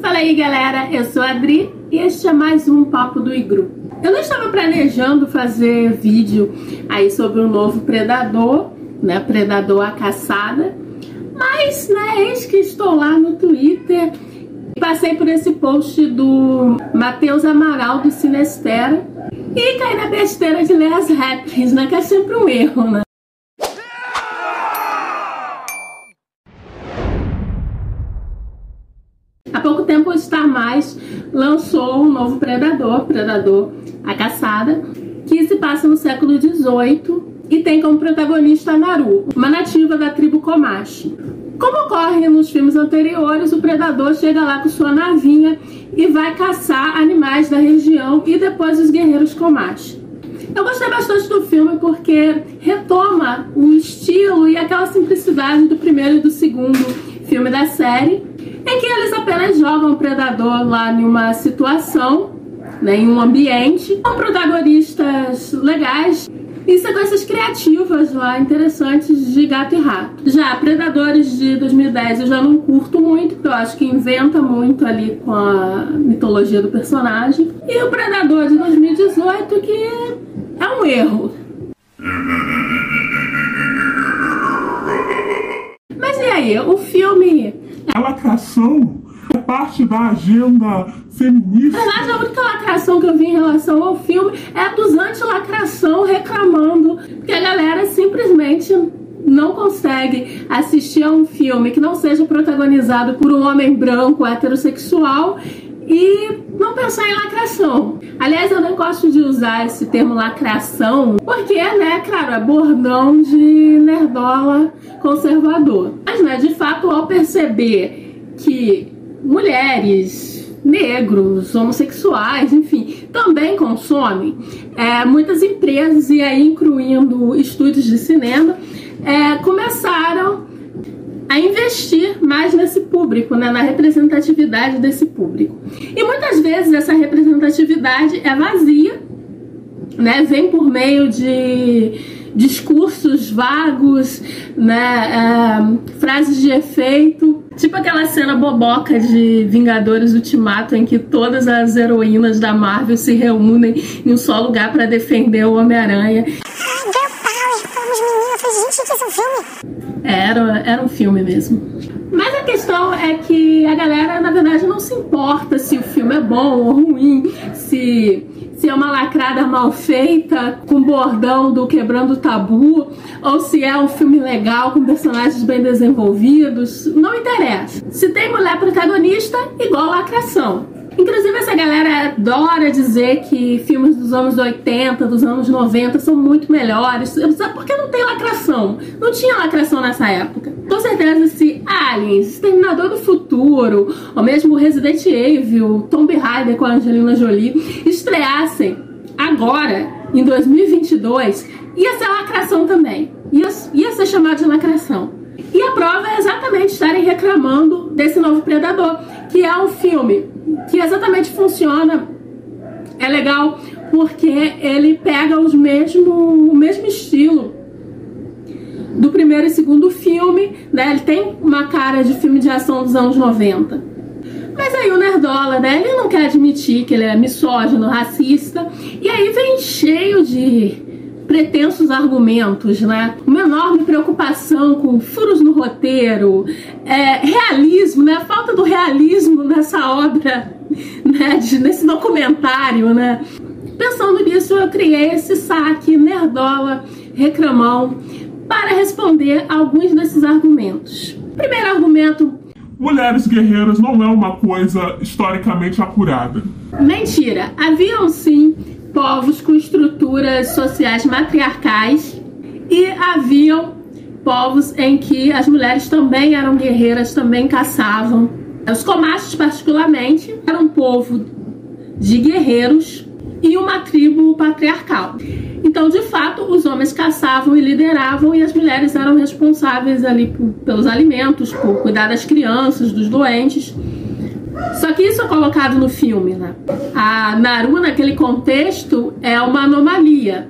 Fala aí galera, eu sou a Adri e este é mais um Papo do Igru. Eu não estava planejando fazer vídeo aí sobre o um novo Predador, né, Predador a Caçada, mas né, eis que estou lá no Twitter e passei por esse post do Matheus Amaral do Sinestera e caí na besteira de ler as raps, né, que é sempre um erro, né. Lançou um novo Predador, Predador a Caçada, que se passa no século XVIII e tem como protagonista Naru, uma nativa da tribo Comanche. Como ocorre nos filmes anteriores, o predador chega lá com sua navinha e vai caçar animais da região e depois os guerreiros Comanche. Eu gostei bastante do filme porque retoma o estilo e aquela simplicidade do primeiro e do segundo filme da série em que eles apenas jogam o predador lá em uma situação, né, em um ambiente, com protagonistas legais e sequências criativas lá, interessantes de gato e rato. Já Predadores de 2010 eu já não curto muito, porque eu acho que inventa muito ali com a mitologia do personagem. E o Predador de 2018 que é um erro. Mas e aí, o filme a lacração é parte da agenda feminista. Na verdade, a única lacração que eu vi em relação ao filme é a dos anti-lacração reclamando que a galera simplesmente não consegue assistir a um filme que não seja protagonizado por um homem branco heterossexual e não pensar em lacração. Aliás, eu não gosto de usar esse termo lacração, porque, né, claro, é bordão de nerdola conservador. Mas, né, de fato, ao perceber que mulheres, negros, homossexuais, enfim, também consomem, é, muitas empresas, e aí incluindo estúdios de cinema, é, começaram a investir mais nesse público, né, na representatividade desse público. E muitas vezes essa representatividade é vazia, né, vem por meio de discursos vagos, né, é, frases de efeito, tipo aquela cena boboca de Vingadores Ultimato em que todas as heroínas da Marvel se reúnem em um só lugar para defender o Homem-Aranha. Gente, é um filme. Era, era um filme mesmo. Mas a questão é que a galera, na verdade, não se importa se o filme é bom ou ruim, se, se é uma lacrada mal feita, com bordão do quebrando o tabu, ou se é um filme legal, com personagens bem desenvolvidos. Não interessa. Se tem mulher protagonista, igual lacração. Inclusive, essa galera adora dizer que filmes dos anos 80, dos anos 90 são muito melhores. Sabe por que não tem lacração? Não tinha lacração nessa época. Com certeza, se Aliens, Exterminador do Futuro, ou mesmo Resident Evil, Tomb Raider com a Angelina Jolie estreassem agora, em 2022, ia ser lacração também. Ia, ia ser chamado de lacração. E a prova é exatamente estarem reclamando desse novo Predador, que é um filme que exatamente funciona, é legal, porque ele pega os mesmo, o mesmo estilo do primeiro e segundo filme, né? Ele tem uma cara de filme de ação dos anos 90. Mas aí o Nerdola, né? Ele não quer admitir que ele é misógino, racista. E aí vem cheio de pretensos argumentos, né? Uma enorme preocupação com furos no roteiro, é, realismo, né? Falta do realismo nessa obra, né? De, nesse documentário, né? Pensando nisso, eu criei esse saque nerdola reclamão para responder alguns desses argumentos. Primeiro argumento mulheres guerreiras não é uma coisa historicamente apurada. Mentira. Haviam sim povos com estruturas sociais matriarcais e haviam povos em que as mulheres também eram guerreiras, também caçavam. Os comaches, particularmente, eram um povo de guerreiros e uma tribo patriarcal. Então, de fato, os homens caçavam e lideravam e as mulheres eram responsáveis ali por, pelos alimentos, por cuidar das crianças, dos doentes. Só que isso é colocado no filme, né? A Naru, naquele contexto, é uma anomalia.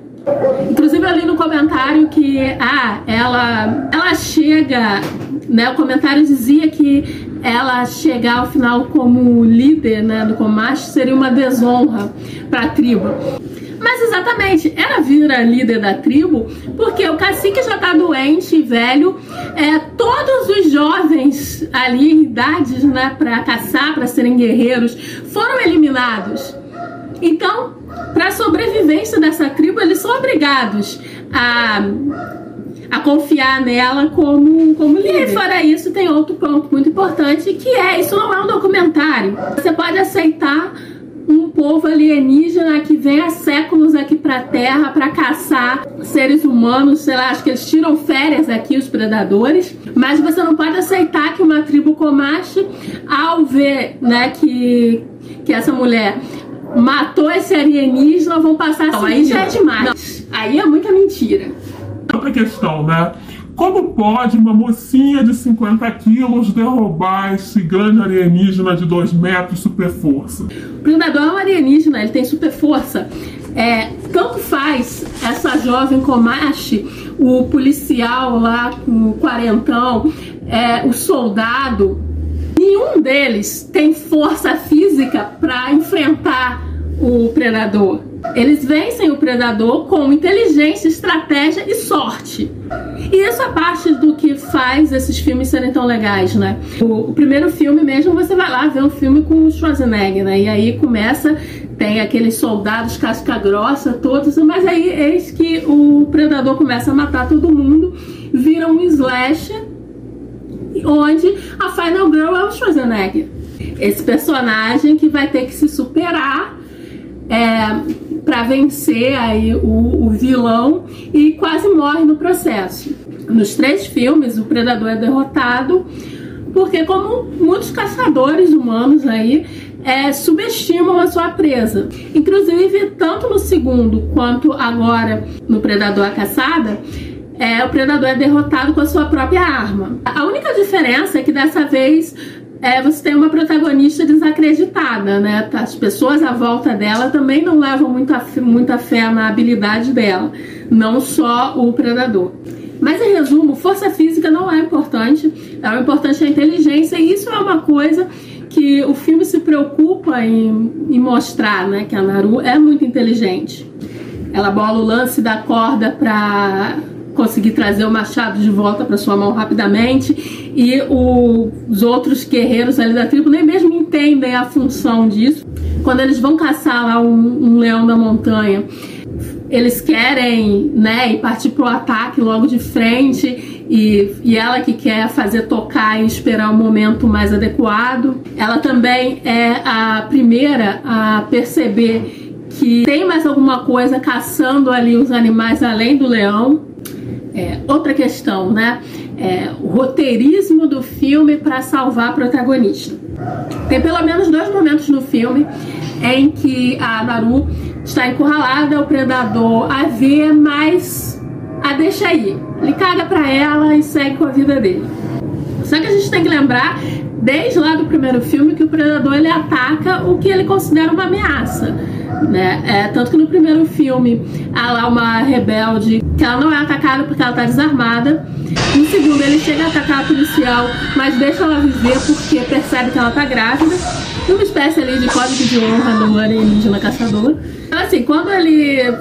Inclusive ali no comentário que ah, ela, ela chega, né? O comentário dizia que ela chegar ao final como líder né, do Comache seria uma desonra para a tribo. Mas exatamente, ela vira líder da tribo porque o cacique já tá doente e velho. É, todos os jovens ali em idades né, para caçar, para serem guerreiros, foram eliminados. Então, para a sobrevivência dessa tribo, eles são obrigados a, a confiar nela como, como líder. E fora isso, tem outro ponto muito importante que é: isso não é um documentário. Você pode aceitar um povo alienígena que vem há séculos aqui para a Terra para caçar seres humanos, sei lá, acho que eles tiram férias aqui, os predadores, mas você não pode aceitar que uma tribo Comanche, ao ver né, que, que essa mulher matou esse alienígena, vão passar assim. Aí já é demais. Não. Aí é muita mentira. Outra questão, né? Como pode uma mocinha de 50 quilos derrubar esse grande alienígena de 2 metros super força? Predador é um alienígena, ele tem super força. É, tanto faz essa jovem Comache, o policial lá com o quarentão, é, o soldado, nenhum deles tem força física para enfrentar o predador. Eles vencem o predador com inteligência, estratégia e sorte. E essa parte do que faz esses filmes serem tão legais, né? O, o primeiro filme mesmo, você vai lá ver um filme com o Schwarzenegger, né? E aí começa, tem aqueles soldados casca grossa todos, mas aí eis que o predador começa a matar todo mundo, vira um slash, onde a Final Girl é o Schwarzenegger. Esse personagem que vai ter que se superar é, para vencer aí o, o, vilão e quase morre no processo. Nos três filmes, o predador é derrotado porque, como muitos caçadores humanos aí, é, subestimam a sua presa. Inclusive, tanto no segundo quanto agora no Predador a Caçada, é, o predador é derrotado com a sua própria arma. A única diferença é que dessa vez é, você tem uma protagonista desacreditada, né? As pessoas à volta dela também não levam muita, muita fé na habilidade dela, não só o predador. Mas em resumo, força física não é importante, é importante é a inteligência, e isso é uma coisa que o filme se preocupa em, em mostrar, né? Que a Naru é muito inteligente. Ela bola o lance da corda para conseguir trazer o machado de volta para sua mão rapidamente e o, os outros guerreiros ali da tribo nem mesmo entendem a função disso. Quando eles vão caçar lá um, um leão da montanha, eles querem né, ir partir pro ataque logo de frente e, e ela que quer fazer tocar e esperar o momento mais adequado. Ela também é a primeira a perceber que tem mais alguma coisa caçando ali os animais além do leão é, outra questão, né? É, o roteirismo do filme para salvar a protagonista. Tem pelo menos dois momentos no filme em que a Naru está encurralada, o predador a vê, mas a deixa aí. Ele caga para ela e segue com a vida dele. Só que a gente tem que lembrar, desde lá do primeiro filme, que o predador ele ataca o que ele considera uma ameaça. Né? É, tanto que no primeiro filme há lá uma rebelde que ela não é atacada porque ela está desarmada. No segundo ele chega a atacar a policial, mas deixa ela viver porque percebe que ela está grávida. Uma espécie ali de código de honra do alienígena caçador. Então assim, quando ele,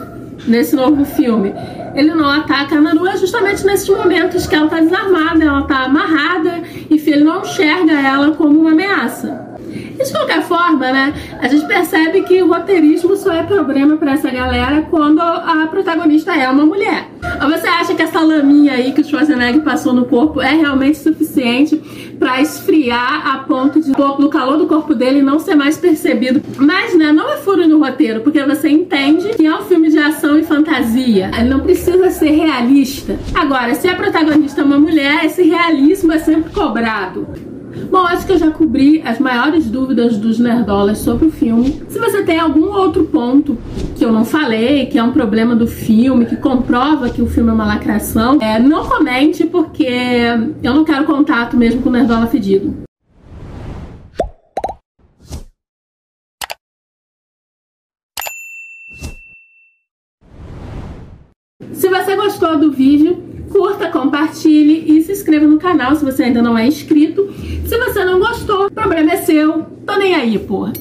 nesse novo filme, ele não ataca a Naru é justamente nesses momentos que ela está desarmada, ela está amarrada e ele não enxerga ela como uma ameaça. E de qualquer forma, né, a gente percebe que o roteirismo só é problema para essa galera quando a protagonista é uma mulher. Ou você acha que essa laminha aí que o Schwarzenegger passou no corpo é realmente suficiente para esfriar a ponto de do calor do corpo dele não ser mais percebido? Mas, né, não é furo no roteiro, porque você entende que é um filme de ação e fantasia. Ele não precisa ser realista. Agora, se a protagonista é uma mulher, esse realismo é sempre cobrado. Bom, acho que eu já cobri as maiores dúvidas dos nerdolas sobre o filme. Se você tem algum outro ponto que eu não falei, que é um problema do filme, que comprova que o filme é uma lacração, é, não comente, porque eu não quero contato mesmo com o Nerdola Fedido. Se você gostou do vídeo, curta, compartilhe e se inscreva no canal se você ainda não é inscrito. Se você não gostou, o problema é seu. Tô nem aí, porra.